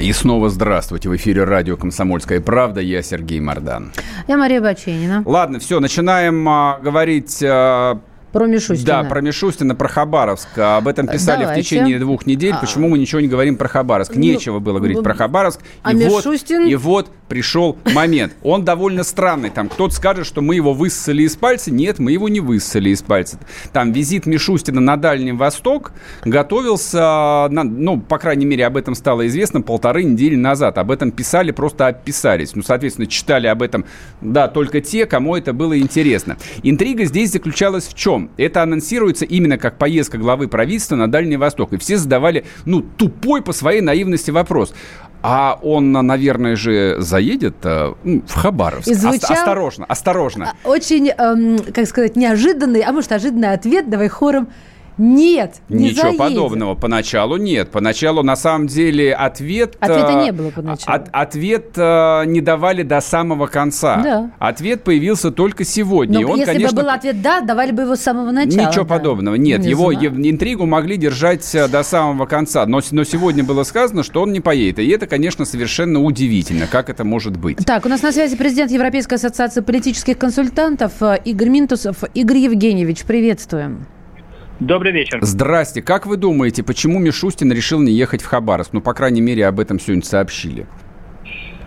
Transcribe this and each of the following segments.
И снова здравствуйте. В эфире радио «Комсомольская правда». Я Сергей Мордан. Я Мария Баченина. Ладно, все, начинаем а, говорить а, про Мишустина. Да, про Мишустина, про Хабаровск. Об этом писали Давайте. в течение двух недель. А. Почему мы ничего не говорим про Хабаровск? Ну, Нечего было говорить ну, про Хабаровск. а и, вот, Мишустин? и вот пришел момент. Он довольно странный. Там кто-то скажет, что мы его высосали из пальца. Нет, мы его не высосали из пальца. Там визит Мишустина на Дальний Восток готовился, на- ну, по крайней мере, об этом стало известно полторы недели назад. Об этом писали, просто описались. Ну, соответственно, читали об этом, да, только те, кому это было интересно. Интрига здесь заключалась в чем? Это анонсируется именно как поездка главы правительства на Дальний Восток. И все задавали, ну, тупой по своей наивности вопрос. А он, наверное же, заедет э, ну, в Хабаровск. И звучал- Ос- осторожно, осторожно. Очень, эм, как сказать, неожиданный, а может, ожиданный ответ. Давай хором. Нет, не Ничего заедет. подобного. Поначалу нет. Поначалу, на самом деле, ответ... Ответа э, не было поначалу. от- ответ э, не давали до самого конца. Да. Ответ появился только сегодня. Но И он, если конечно, бы был ответ «да», давали бы его с самого начала. Ничего да. подобного. Нет, Не его знаю. интригу могли держать э, до самого конца. Но, но сегодня было сказано, что он не поедет. И это, конечно, совершенно удивительно, как это может быть. Так, у нас на связи президент Европейской ассоциации политических консультантов э, Игорь Минтусов. Игорь Евгеньевич, приветствуем. Добрый вечер. Здрасте. Как вы думаете, почему Мишустин решил не ехать в Хабаровск? Ну, по крайней мере, об этом сегодня сообщили.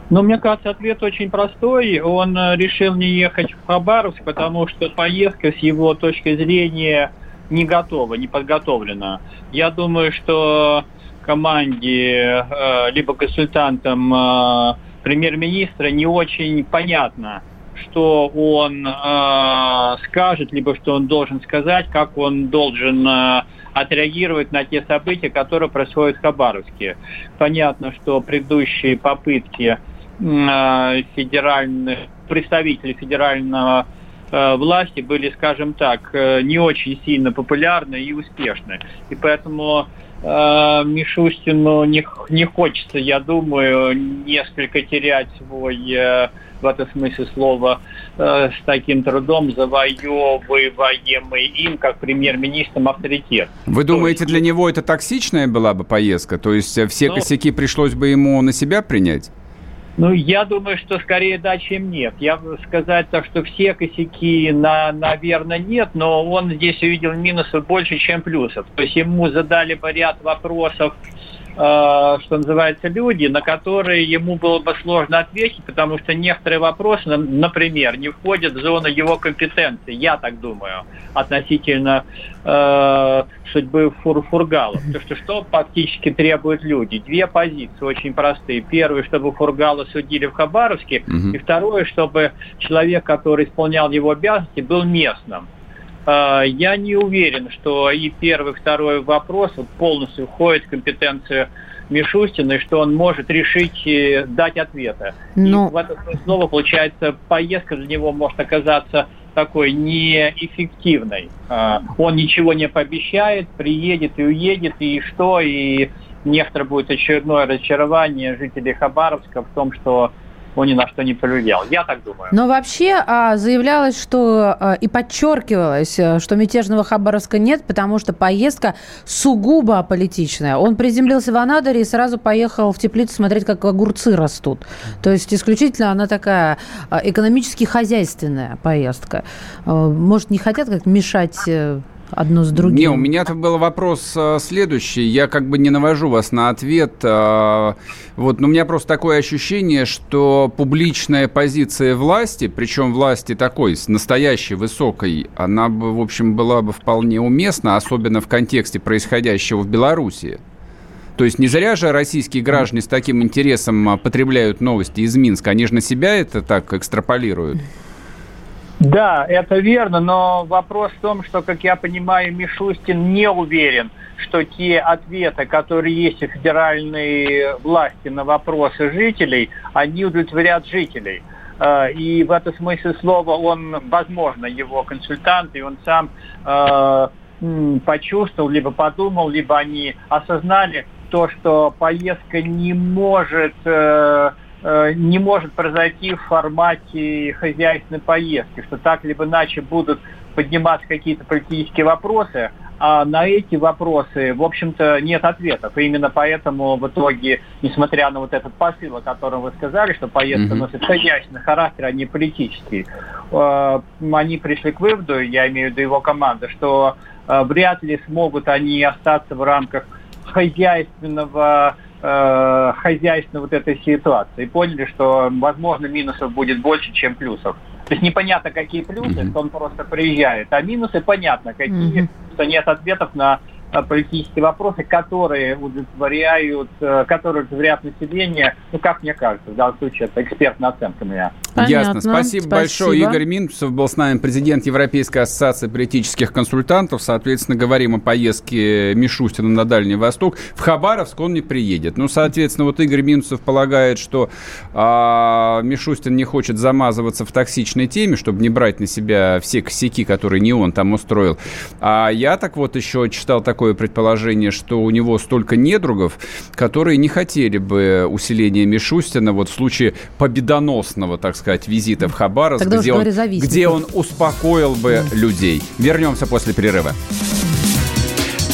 Ну, мне кажется, ответ очень простой. Он э, решил не ехать в Хабаровск, потому что поездка с его точки зрения не готова, не подготовлена. Я думаю, что команде, э, либо консультантам э, премьер-министра не очень понятно, что он э, скажет, либо что он должен сказать, как он должен э, отреагировать на те события, которые происходят в Хабаровске. Понятно, что предыдущие попытки э, федеральных представителей федерального э, власти были, скажем так, э, не очень сильно популярны и успешны. И поэтому Мишустину не, не хочется, я думаю, несколько терять свой, э, в этом смысле слова, э, с таким трудом завоевываемый им, как премьер-министром, авторитет. Вы То думаете, есть- для него это токсичная была бы поездка? То есть э, все Ну- косяки пришлось бы ему на себя принять? Ну, я думаю, что скорее да, чем нет. Я бы сказать так, что все косяки, на, наверное, нет, но он здесь увидел минусов больше, чем плюсов. То есть ему задали бы ряд вопросов, что называется, люди, на которые ему было бы сложно ответить, потому что некоторые вопросы, на- например, не входят в зону его компетенции, я так думаю, относительно э, судьбы Фур Фургала. Потому что что фактически требуют люди? Две позиции очень простые. Первое, чтобы Фургала судили в Хабаровске, Мгм. и второе, чтобы человек, который исполнял его обязанности, был местным. Э, Я не уверен, что и первый, и второй вопрос полностью входит в компетенцию Мишустина, и что он может решить э, дать ответы. Ну. И в этом снова, получается, поездка для него может оказаться такой неэффективной. А, Он ничего не пообещает, приедет и уедет, и что, и некоторое будет очередное разочарование жителей Хабаровска в том, что он ни на что не повлиял. Я так думаю. Но вообще а, заявлялось, что а, и подчеркивалось, а, что мятежного Хабаровска нет, потому что поездка сугубо политичная. Он приземлился в Анадыре и сразу поехал в теплицу смотреть, как огурцы растут. То есть исключительно она такая а, экономически хозяйственная поездка. А, Может, не хотят как мешать э, одно с другим? Не, у меня-то был вопрос э, следующий. Я как бы не навожу вас на ответ. э, вот, но у меня просто такое ощущение, что публичная позиция власти, причем власти такой, настоящей, высокой, она бы, в общем, была бы вполне уместна, особенно в контексте происходящего в Беларуси. То есть не зря же российские граждане с таким интересом а, потребляют новости из Минска. Они же на себя это так экстраполируют. Да, это верно, но вопрос в том, что, как я понимаю, Мишустин не уверен, что те ответы, которые есть у федеральной власти на вопросы жителей, они удовлетворят жителей. Э, и в этом смысле слова он, возможно, его консультант, и он сам э, почувствовал, либо подумал, либо они осознали то, что поездка не может э, не может произойти в формате хозяйственной поездки, что так либо иначе будут подниматься какие-то политические вопросы, а на эти вопросы, в общем-то, нет ответов. И именно поэтому в итоге, несмотря на вот этот посыл, о котором вы сказали, что поездка mm-hmm. носит хозяйственный характер, а не политический, э, они пришли к выводу, я имею в виду его команда, что э, вряд ли смогут они остаться в рамках хозяйственного э, хозяйственной вот этой ситуации. И поняли, что, возможно, минусов будет больше, чем плюсов. То есть непонятно, какие плюсы, mm-hmm. что он просто приезжает, а минусы понятно, какие, mm-hmm. что нет ответов на политические вопросы, которые удовлетворяют, э, которые удовлетворяют население, ну, как мне кажется, в данном случае это экспертная оценка меня. Понятно. Ясно. Спасибо, Спасибо большое. Игорь Минцев был с нами, президент Европейской ассоциации политических консультантов. Соответственно, говорим о поездке Мишустина на Дальний Восток. В Хабаровск он не приедет. Ну, соответственно, вот Игорь Минцев полагает, что а, Мишустин не хочет замазываться в токсичной теме, чтобы не брать на себя все косяки, которые не он там устроил. А я так вот еще читал такой такое предположение, что у него столько недругов, которые не хотели бы усиления Мишустина вот в случае победоносного, так сказать, визита в Хабаровск, где он, где он успокоил бы людей. Вернемся после перерыва.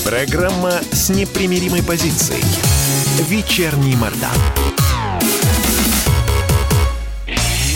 Программа с непримиримой позицией. Вечерний Мордан.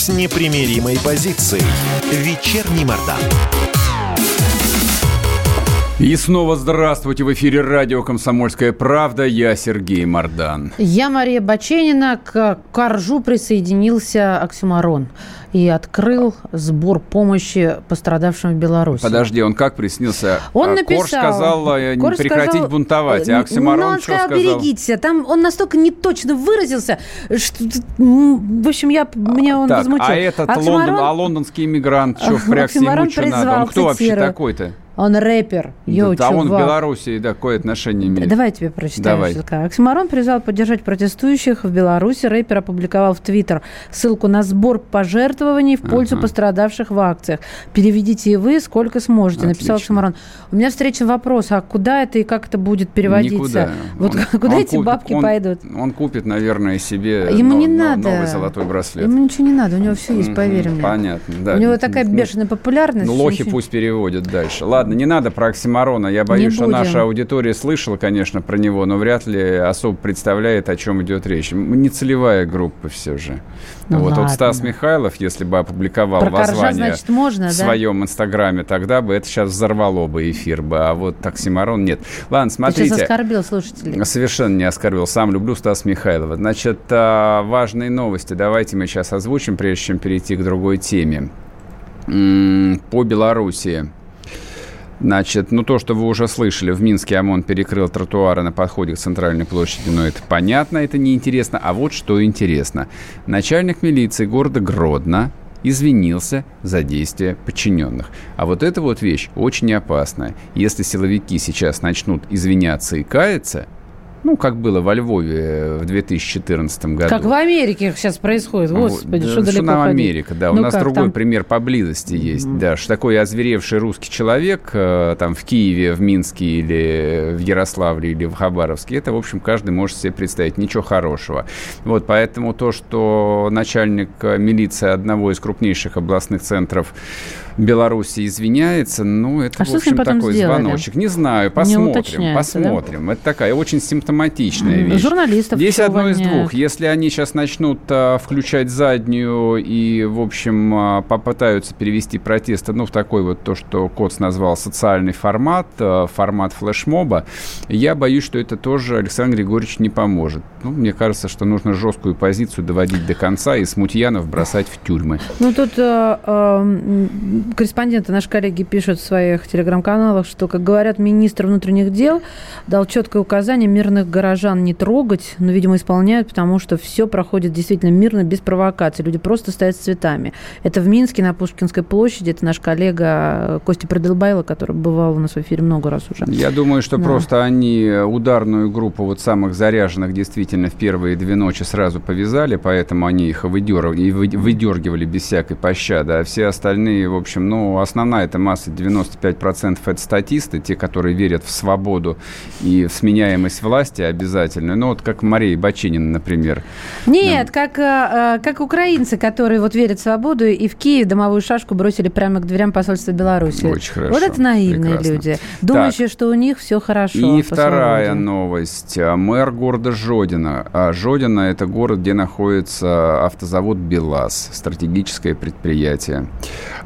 с непримиримой позицией. Вечерний Мордан. И снова здравствуйте. В эфире радио «Комсомольская правда». Я Сергей Мордан. Я Мария Баченина. К Коржу присоединился Оксюмарон и открыл сбор помощи пострадавшим в Беларуси. Подожди, он как приснился? Он написал... Корж сказал э, Корж прекратить сказал, бунтовать, а Оксимарон ну, он что сказал? берегитесь. Там он настолько неточно выразился, что... В общем, я, меня он так, возмутил. А этот Оксимарон... Лондон, а лондонский иммигрант, что впрягся ему что надо? Он кто вообще такой-то? Он рэпер. Йо, да, он в Беларуси, да, какое отношение имеет? Давай я тебе прочитаю. Давай. Оксимарон призвал поддержать протестующих в Беларуси. Рэпер опубликовал в Твиттер ссылку на сбор пожертвований в пользу ага. пострадавших в акциях. Переведите и вы сколько сможете, Отлично. написал Оксимарон. У меня встречный вопрос, а куда это и как это будет переводиться? Никуда. Вот он, куда он эти купит, бабки он, пойдут? Он купит, наверное, себе Ему но, не но, надо. новый золотой браслет. Ему ничего не надо, у него все есть, поверь мне. Понятно, да. У него такая бешеная популярность. Ну, лохи ничего... пусть переводят дальше. Ладно, не надо про Оксимарона. Я боюсь, что наша аудитория слышала, конечно, про него, но вряд ли особо представляет, о чем идет речь. Не целевая группа все же. Ну, вот, вот Стас Михайлов, если бы опубликовал про воззвание значит, можно, в своем да? инстаграме, тогда бы это сейчас взорвало бы эфир бы, а вот оксиморон нет. Ладно, смотрите. Ты сейчас оскорбил слушателей. Совершенно не оскорбил. Сам люблю Стас Михайлова. Значит, а, важные новости. Давайте мы сейчас озвучим, прежде чем перейти к другой теме. По Белоруссии. Значит, ну то, что вы уже слышали, в Минске ОМОН перекрыл тротуары на подходе к центральной площади, ну это понятно, это неинтересно. А вот что интересно. Начальник милиции города Гродно извинился за действия подчиненных. А вот эта вот вещь очень опасная. Если силовики сейчас начнут извиняться и каяться, Ну, как было во Львове в 2014 году. Как в Америке сейчас происходит. Господи, Вот, что да, далеко нам ходить. Америка, да. У Ну нас как другой там? пример поблизости есть. Да, что такой озверевший русский человек э, там в Киеве, в Минске или в Ярославле или в Хабаровске, это, в общем, каждый может себе представить. Ничего хорошего. Вот, поэтому то, что начальник э, милиции одного из крупнейших областных центров Беларуси извиняется, ну, это, А в общем, такой сделали? звоночек. Не знаю, посмотрим, да? посмотрим. Это такая очень симптоматичная вещь. журналистов Здесь одно из двух. Если они сейчас начнут а, включать заднюю и, в общем, а, попытаются перевести протесты, ну, в такой вот то, что Коц назвал социальный формат, а, формат флешмоба, я боюсь, что это тоже Александр Григорьевич не поможет. Ну, мне кажется, что нужно жесткую позицию доводить до конца и смутьянов бросать в тюрьмы. Ну, тут э, э, м, корреспонденты, наши коллеги пишут в своих телеграм-каналах, что, как говорят, министр внутренних дел дал четкое указание мирных горожан не трогать, но, видимо, исполняют, потому что все проходит действительно мирно, без провокаций. Люди просто стоят с цветами. Это в Минске, на Пушкинской площади. Это наш коллега Костя Пределбайло, который бывал у нас в эфире много раз уже. Я думаю, что Да. просто они ударную группу вот самых заряженных действительно в первые две ночи сразу повязали, поэтому они их выдергивали, выдергивали без всякой пощады, а все остальные, в общем, ну, основная эта масса, 95% это статисты, те, которые верят в свободу и в сменяемость власти обязательно, ну, вот как Мария Бачинина, например. Нет, как, э, э, как украинцы, которые вот верят в свободу и в Киев домовую шашку бросили прямо к дверям посольства Беларуси. Очень хорошо, Вот это наивные прекрасно. люди, думающие, что у них все хорошо. И вторая свободе. новость. А, Мэр города Жодина. А Жодина – это город, где находится автозавод «БелАЗ», стратегическое предприятие.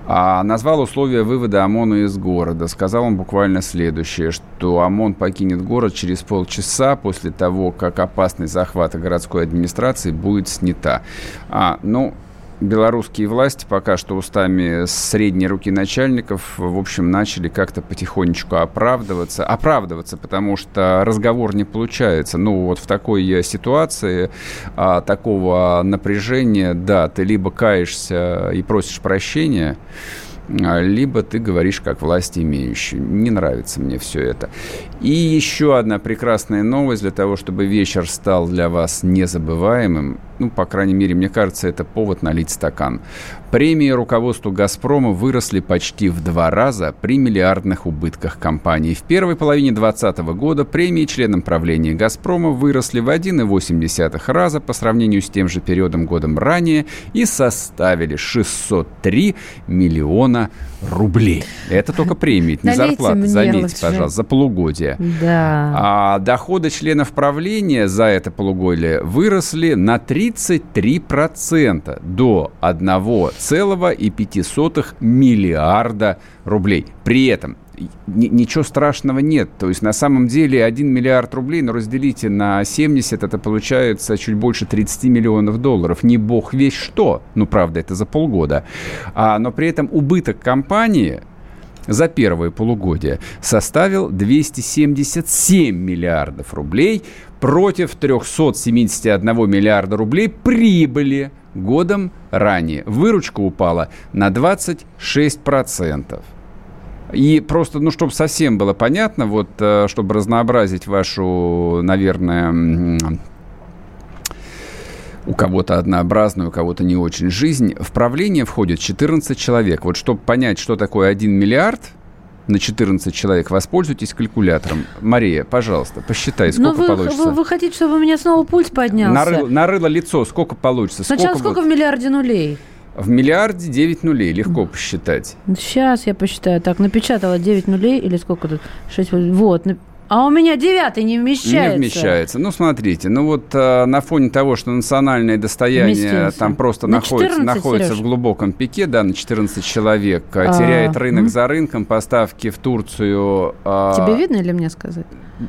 А назвал условия вывода ОМОНа из города. Сказал он буквально следующее, что ОМОН покинет город через полчаса после того, как опасность захвата городской администрации будет снята. А, ну, белорусские власти пока что устами средней руки начальников, в общем, начали как-то потихонечку оправдываться. Оправдываться, потому что разговор не получается. Ну, вот в такой ситуации а, такого напряжения, да, ты либо каешься и просишь прощения, либо ты говоришь как власть имеющий. Не нравится мне все это. И еще одна прекрасная новость для того, чтобы вечер стал для вас незабываемым. Ну, по крайней мере, мне кажется, это повод налить стакан. Премии руководству «Газпрома» выросли почти в два раза при миллиардных убытках компании. В первой половине 2020 года премии членам правления «Газпрома» выросли в 1,8 раза по сравнению с тем же периодом годом ранее и составили 603 миллиона рублей. Это только премии, это не зарплата. Заметьте, лучше. пожалуйста, за полугодие. Да. А доходы членов правления за это полугодие выросли на 33% до 1,5 миллиарда рублей. При этом ничего страшного нет. То есть на самом деле 1 миллиард рублей, но разделите на 70, это получается чуть больше 30 миллионов долларов. Не бог весь что. Ну, правда, это за полгода. А, но при этом убыток компании за первое полугодие составил 277 миллиардов рублей против 371 миллиарда рублей прибыли годом ранее. Выручка упала на 26%. И просто, ну, чтобы совсем было понятно, вот, э, чтобы разнообразить вашу, наверное, у кого-то однообразную, у кого-то не очень жизнь. В правление входит 14 человек. Вот чтобы понять, что такое 1 миллиард на 14 человек, воспользуйтесь калькулятором. Мария, пожалуйста, посчитай, сколько вы, получится. вы, вы хотите, чтобы у меня снова пульс поднялся? Нарыло, нарыло лицо, сколько получится? Сначала сколько будет? в миллиарде нулей? В миллиарде 9 нулей, легко посчитать. Сейчас я посчитаю. Так, напечатала 9 нулей или сколько тут? 6, вот. А у меня девятый не вмещается. Не вмещается. Ну, смотрите, ну вот э, на фоне того, что национальное достояние Вместился. там просто На находится, 14, находится Серёж? в глубоком пике, да, на 14 человек, э, А, теряет рынок м. за рынком, поставки в Турцию э, Тебе видно или мне сказать?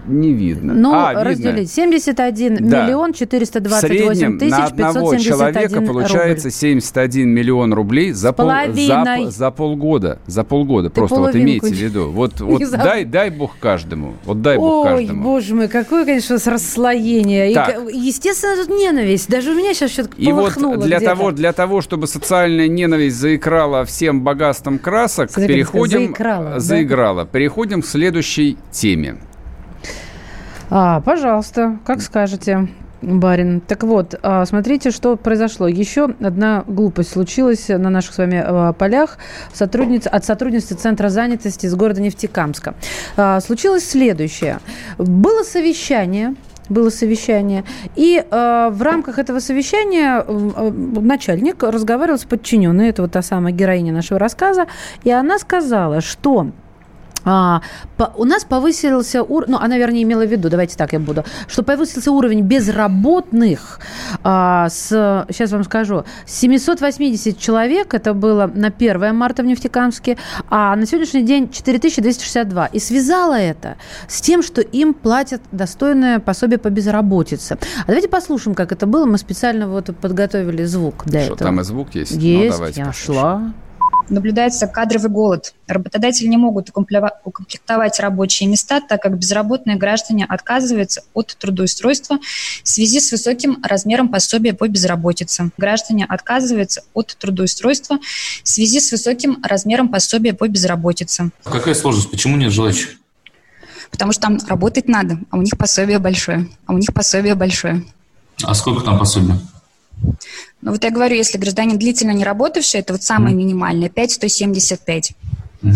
Не видно. Ну, а, разделить. 71 Да. миллион В 428 среднем тысяч на одного 571 человека рубль. получается 71 миллион рублей за, пол- за, за полгода. За полгода. Ты Просто вот половинку имейте в виду. Вот, вот заб- дай, дай бог каждому. Вот дай бог Ой, каждому. боже мой, какое, конечно, расслоение. И, Так. ка- естественно, тут ненависть. Даже у меня сейчас что-то И вот для того, для того, чтобы социальная ненависть заиграла всем богатством красок, Смотри, переходим... заиграла, да? заиграла. Переходим к следующей теме. А, пожалуйста, как скажете. Барин. Так вот, а, смотрите, что произошло. Еще одна глупость случилась на наших с вами а, полях сотрудница, от сотрудницы Центра занятости из города Нефтекамска. А, случилось следующее. Было совещание было совещание. И э, в рамках этого совещания э, начальник разговаривал с подчиненной, это вот та самая героиня нашего рассказа, и она сказала, что а, по, у нас повысился уровень, ну, она, вернее, имела в виду, давайте так я буду, что повысился уровень безработных а, с, сейчас вам скажу, 780 человек, это было на 1 марта в Нефтекамске, а на сегодняшний день 4262. И связала это с тем, что им платят достойное пособие по безработице. А давайте послушаем, как это было. Мы специально вот подготовили звук для что, этого. там и звук есть? Есть, ну, я нашла наблюдается кадровый голод. Работодатели не могут укомплектовать рабочие места, так как безработные граждане отказываются от трудоустройства в связи с высоким размером пособия по безработице. Граждане отказываются от трудоустройства в связи с высоким размером пособия по безработице. Какая сложность? Почему нет желающих? Потому что там работать надо, а у них пособие большое. А у них пособие большое. А сколько там пособия? Ну вот я говорю, если гражданин длительно не работавший, это вот самое mm. минимальное, 5175. Mm.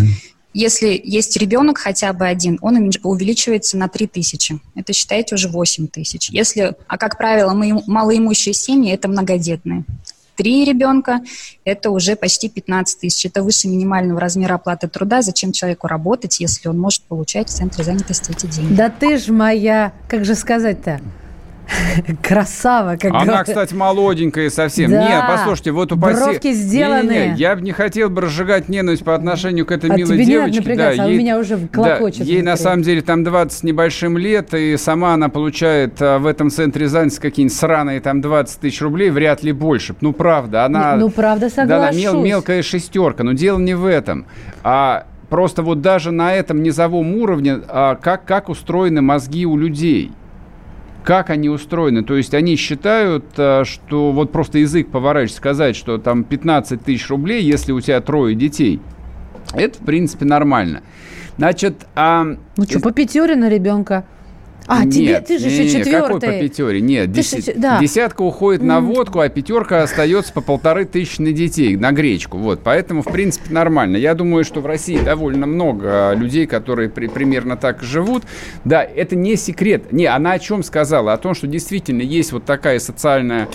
Если есть ребенок хотя бы один, он увеличивается на 3 тысячи. Это, считайте, уже 8 тысяч. Если, а как правило, мы, малоимущие семьи – это многодетные. Три ребенка – это уже почти 15 тысяч. Это выше минимального размера оплаты труда. Зачем человеку работать, если он может получать в центре занятости эти деньги? Да ты ж моя, как же сказать-то? Красава, как Она, говорят. кстати, молоденькая совсем. Да. Не, послушайте, вот у Бровки сделаны. Не, не, не, я бы не хотел бы разжигать ненависть по отношению к этой а милой тебе девочке. Не да, а ей, у меня уже клокочет. Да, ей на самом деле там 20 с небольшим лет, и сама она получает а, в этом центре занятости какие-нибудь сраные там 20 тысяч рублей, вряд ли больше. Ну, правда, она... Ну, правда, соглашусь. Да, мел, мелкая шестерка, но дело не в этом. А просто вот даже на этом низовом уровне, а, как, как устроены мозги у людей – как они устроены. То есть они считают, э, что вот просто язык поворачивать, сказать, что там 15 тысяч рублей, если у тебя трое детей, это, в принципе, нормально. Значит, а... Ну что, по пятере на ребенка? А, Нет, тебе, ты же не, еще четвертый. Какой по пятере? Нет, дес... же, да. десятка уходит на водку, а пятерка остается по полторы тысячи на детей, на гречку. Вот, поэтому, в принципе, нормально. Я думаю, что в России довольно много людей, которые при, примерно так живут. Да, это не секрет. Не, она о чем сказала? О том, что действительно есть вот такая социальная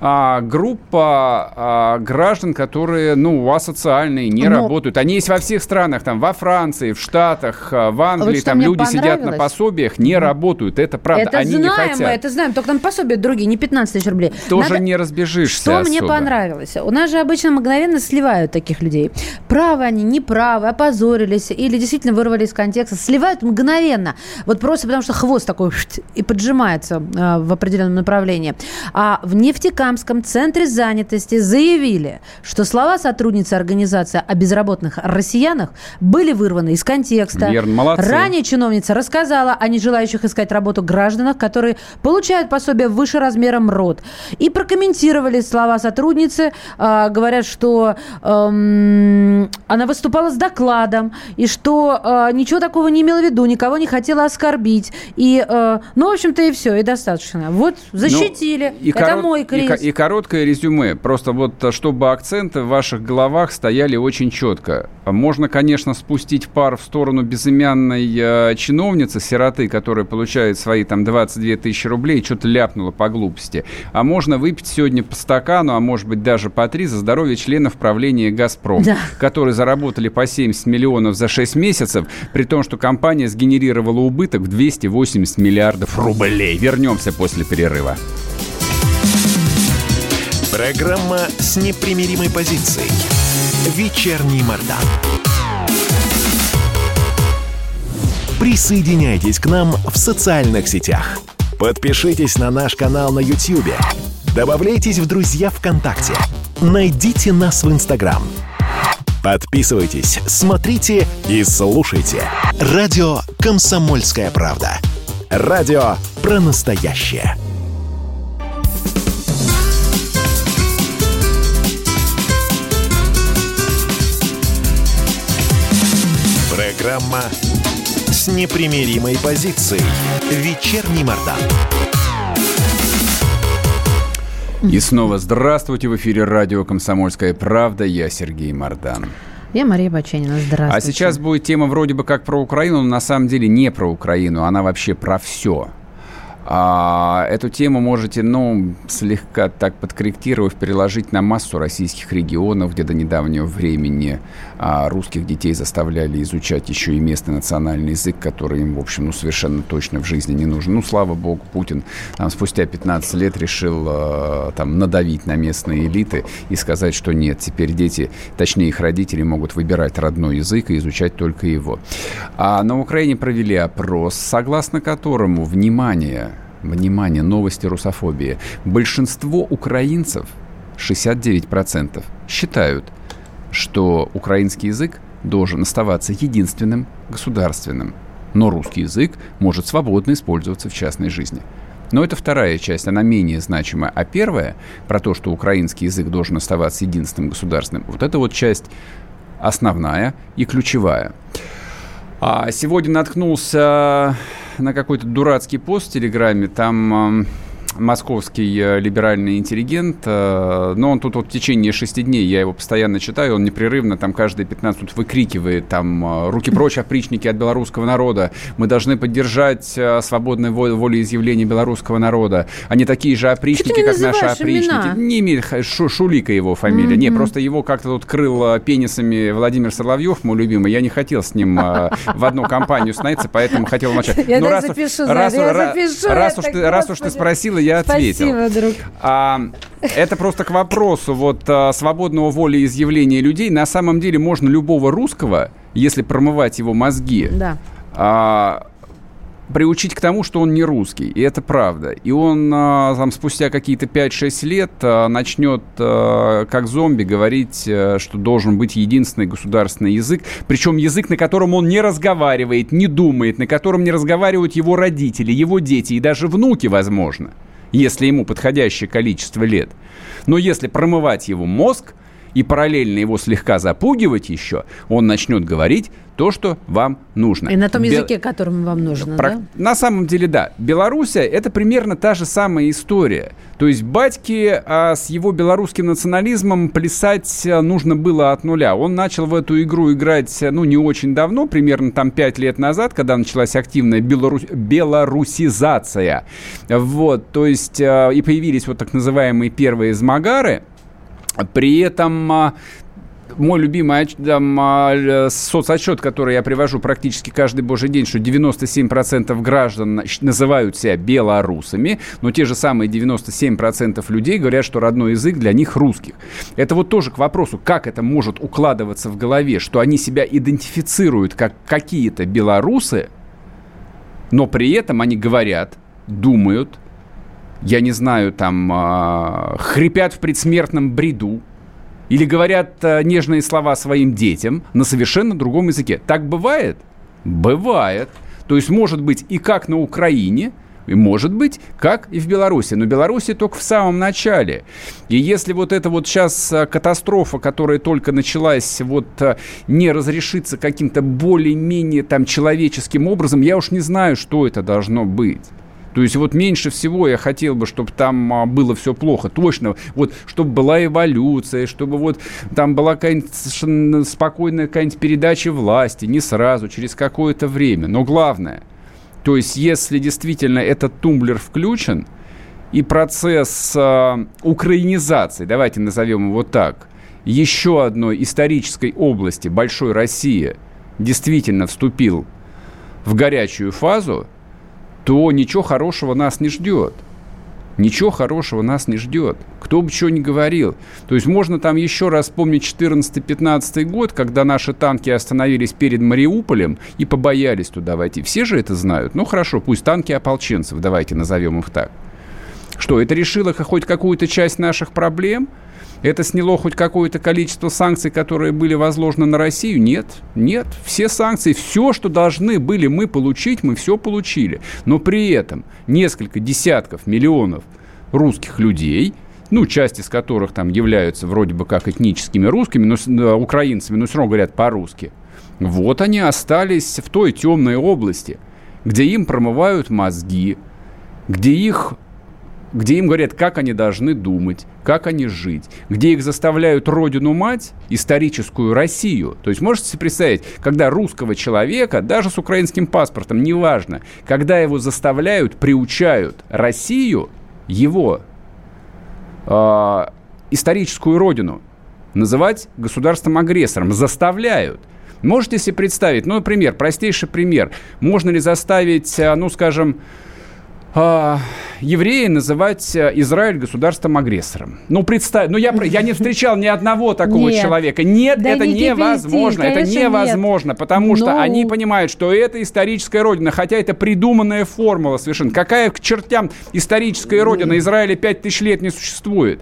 а, группа а, граждан, которые, ну, асоциальные, не Но... работают. Они есть во всех странах, там, во Франции, в Штатах, а, в Англии, вот там люди сидят на пособиях, не mm. работают. Это правда, это они знаем, не хотят. Мы это знаем, только там пособия другие, не 15 тысяч рублей. Тоже Надо... не разбежишься Что особо. мне понравилось? У нас же обычно мгновенно сливают таких людей. Правы они, неправы, опозорились или действительно вырвали из контекста. Сливают мгновенно. Вот просто потому, что хвост такой и поджимается э, в определенном направлении. А в нефтекамере Нефтекамском центре занятости заявили, что слова сотрудницы организации о безработных россиянах были вырваны из контекста. Верно, молодцы. Ранее чиновница рассказала о нежелающих искать работу гражданах, которые получают пособие выше размером РОД. И прокомментировали слова сотрудницы, э, говорят, что э, она выступала с докладом, и что э, ничего такого не имела в виду, никого не хотела оскорбить. И, э, ну, в общем-то, и все, и достаточно. Вот, защитили. Ну, и Это корот... мой кризис. И, короткое резюме. Просто вот, э, чтобы акценты в ваших головах стояли очень четко. Можно, конечно, спустить пар в сторону безымянной э, чиновницы, сироты, которая получает свои там 22 тысячи рублей, что-то ляпнула по глупости. А можно выпить сегодня по стакану, а может быть даже по три за здоровье членов правления «Газпром», да. которые заработали по 70 миллионов за 6 месяцев, при том, что компания сгенерировала убыток в 280 миллиардов рублей. Вернемся после перерыва. Программа с непримиримой позицией. Вечерний Мордан. Присоединяйтесь к нам в социальных сетях. Подпишитесь на наш канал на YouTube. Добавляйтесь в друзья ВКонтакте. Найдите нас в Инстаграм. Подписывайтесь, смотрите и слушайте. Радио «Комсомольская правда». Радио про настоящее. Программа с непримиримой позицией. Вечерний Мордан. И снова здравствуйте. В эфире радио «Комсомольская правда». Я Сергей Мордан. Я Мария Баченина. Здравствуйте. А сейчас будет тема вроде бы как про Украину, но на самом деле не про Украину. Она вообще про все. А, эту тему можете, ну, слегка так подкорректировав, переложить на массу российских регионов, где до недавнего времени а, русских детей заставляли изучать еще и местный национальный язык, который им, в общем, ну, совершенно точно в жизни не нужен. Ну, слава богу, Путин там, спустя 15 лет решил а, там надавить на местные элиты и сказать, что нет, теперь дети, точнее их родители, могут выбирать родной язык и изучать только его. А на Украине провели опрос, согласно которому, внимание, Внимание, новости русофобии. Большинство украинцев, 69%, считают, что украинский язык должен оставаться единственным государственным. Но русский язык может свободно использоваться в частной жизни. Но это вторая часть, она менее значимая. А первая, про то, что украинский язык должен оставаться единственным государственным, вот эта вот часть основная и ключевая. А сегодня наткнулся на какой-то дурацкий пост в Телеграме, там московский э, либеральный интеллигент, э, но он тут вот в течение шести дней, я его постоянно читаю, он непрерывно там каждые 15 минут выкрикивает там э, «Руки прочь, опричники от белорусского народа! Мы должны поддержать свободное волеизъявление белорусского народа. Они такие же опричники, как наши опричники». Имена? Не имеет Шу, Шулика его фамилия. Mm-hmm. Не, просто его как-то тут крыл пенисами Владимир Соловьев, мой любимый. Я не хотел с ним в одну компанию становиться, поэтому хотел начать. Я запишу, раз уж ты спросила, я ответил. Спасибо, друг. А, это просто к вопросу вот а, свободного волеизъявления людей. На самом деле можно любого русского, если промывать его мозги, да. а, приучить к тому, что он не русский, и это правда. И он а, там спустя какие-то 5-6 лет а, начнет а, как зомби говорить, а, что должен быть единственный государственный язык, причем язык, на котором он не разговаривает, не думает, на котором не разговаривают его родители, его дети и даже внуки, возможно если ему подходящее количество лет. Но если промывать его мозг и параллельно его слегка запугивать еще, он начнет говорить то, что вам нужно. И на том языке, Бел... которым вам нужно, Про... да? На самом деле, да. Белоруссия – это примерно та же самая история. То есть батьке а, с его белорусским национализмом плясать а, нужно было от нуля. Он начал в эту игру играть, ну, не очень давно, примерно там пять лет назад, когда началась активная белорус... белорусизация. Вот, то есть а, и появились вот так называемые первые змагары, при этом а, мой любимый там, а, соцотчет, который я привожу практически каждый божий день, что 97% граждан называют себя белорусами, но те же самые 97% людей говорят, что родной язык для них русских. Это вот тоже к вопросу, как это может укладываться в голове, что они себя идентифицируют как какие-то белорусы, но при этом они говорят, думают, я не знаю, там, э, хрипят в предсмертном бреду, или говорят э, нежные слова своим детям на совершенно другом языке. Так бывает? Бывает. То есть может быть и как на Украине, и может быть, как и в Беларуси. Но Беларуси только в самом начале. И если вот эта вот сейчас э, катастрофа, которая только началась, вот э, не разрешится каким-то более-менее там человеческим образом, я уж не знаю, что это должно быть. То есть вот меньше всего я хотел бы, чтобы там а, было все плохо. Точно, вот чтобы была эволюция, чтобы вот там была какая-нибудь спокойная какая-нибудь передача власти, не сразу, через какое-то время. Но главное, то есть если действительно этот тумблер включен, и процесс э, украинизации, давайте назовем его так, еще одной исторической области большой России действительно вступил в горячую фазу, то ничего хорошего нас не ждет. Ничего хорошего нас не ждет. Кто бы что ни говорил. То есть можно там еще раз вспомнить 14-15 год, когда наши танки остановились перед Мариуполем и побоялись туда войти. Все же это знают. Ну хорошо, пусть танки ополченцев, давайте назовем их так. Что, это решило хоть какую-то часть наших проблем? Это сняло хоть какое-то количество санкций, которые были возложены на Россию? Нет, нет. Все санкции, все, что должны были мы получить, мы все получили. Но при этом несколько десятков миллионов русских людей, ну, часть из которых там являются вроде бы как этническими русскими, но, украинцами, но все равно говорят по-русски, Вот они остались в той темной области, где им промывают мозги, где их где им говорят, как они должны думать, как они жить, где их заставляют родину-мать, историческую Россию. То есть можете себе представить, когда русского человека, даже с украинским паспортом, неважно, когда его заставляют, приучают Россию, его э, историческую родину, называть государством-агрессором, заставляют. Можете себе представить, ну, например, простейший пример, можно ли заставить, а, ну, скажем, евреи называть э, Израиль государством-агрессором. Ну, представь, ну я, я не встречал ни одного такого нет. человека. Нет, да это не невозможно. это невозможно, нет. потому что Но... они понимают, что это историческая родина, хотя это придуманная формула совершенно. Какая к чертям историческая родина? Израиля пять тысяч лет не существует.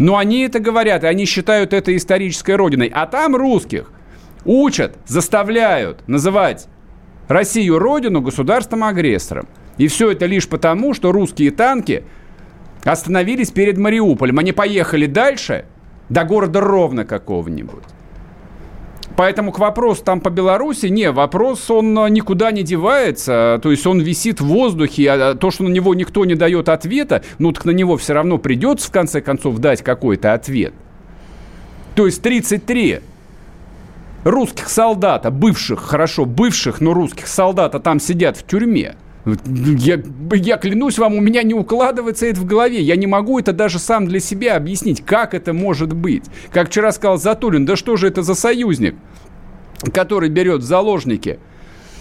Но они это говорят, и они считают это исторической родиной. А там русских учат, заставляют называть Россию родину государством-агрессором. И все это лишь потому, что русские танки остановились перед Мариуполем. Они поехали дальше, до города Ровно какого-нибудь. Поэтому к вопросу там по Беларуси, не, вопрос он а, никуда не девается, то есть он висит в воздухе, а то, что на него никто не дает ответа, ну так на него все равно придется в конце концов дать какой-то ответ. То есть 33 русских солдата, бывших, хорошо, бывших, но русских солдата там сидят в тюрьме. Я, я клянусь вам, у меня не укладывается это в голове. Я не могу это даже сам для себя объяснить, как это может быть. Как вчера сказал Затулин, да что же это за союзник, который берет в заложники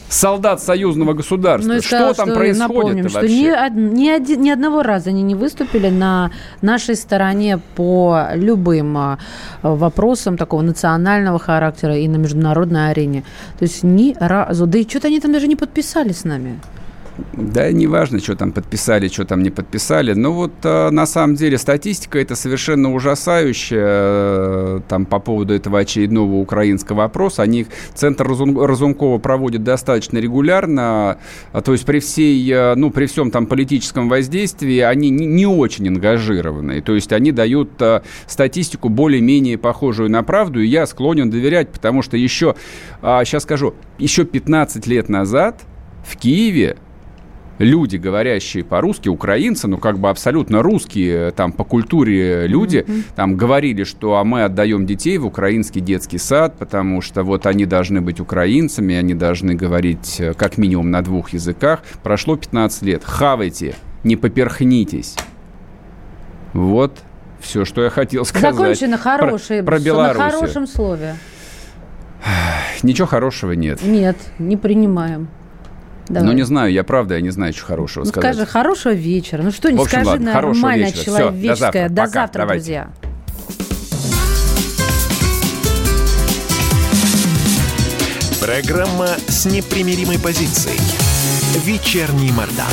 солдат союзного государства. Ну, что там что, происходит напомним, что ни, ни, один, ни одного раза они не выступили на нашей стороне по любым а, вопросам такого национального характера и на международной арене. То есть ни разу. Да и что-то они там даже не подписали с нами. Да, неважно, что там подписали, что там не подписали. Но вот э, на самом деле статистика это совершенно ужасающая. Э, там по поводу этого очередного украинского вопроса. Они, Центр Разум, Разумкова проводит достаточно регулярно. А, то есть при всей, э, ну, при всем там политическом воздействии они не, не очень ангажированы. То есть они дают э, статистику более-менее похожую на правду. И я склонен доверять, потому что еще, э, сейчас скажу, еще 15 лет назад в Киеве люди, говорящие по-русски, украинцы, ну, как бы абсолютно русские, там, по культуре люди, mm-hmm. там, говорили, что а мы отдаем детей в украинский детский сад, потому что вот они должны быть украинцами, они должны говорить э, как минимум на двух языках. Прошло 15 лет. Хавайте, не поперхнитесь. Вот все, что я хотел сказать. Закончи на, хорошей, про, про на хорошем слове. Ничего хорошего нет. Нет, не принимаем. Давай. Ну, не знаю, я правда, я не знаю, что хорошего ну, сказать. скажи, хорошего вечера. Ну, что не скажи ладно, нормально человеческое. До завтра, до завтра друзья. Программа с непримиримой позицией. Вечерний Мордан.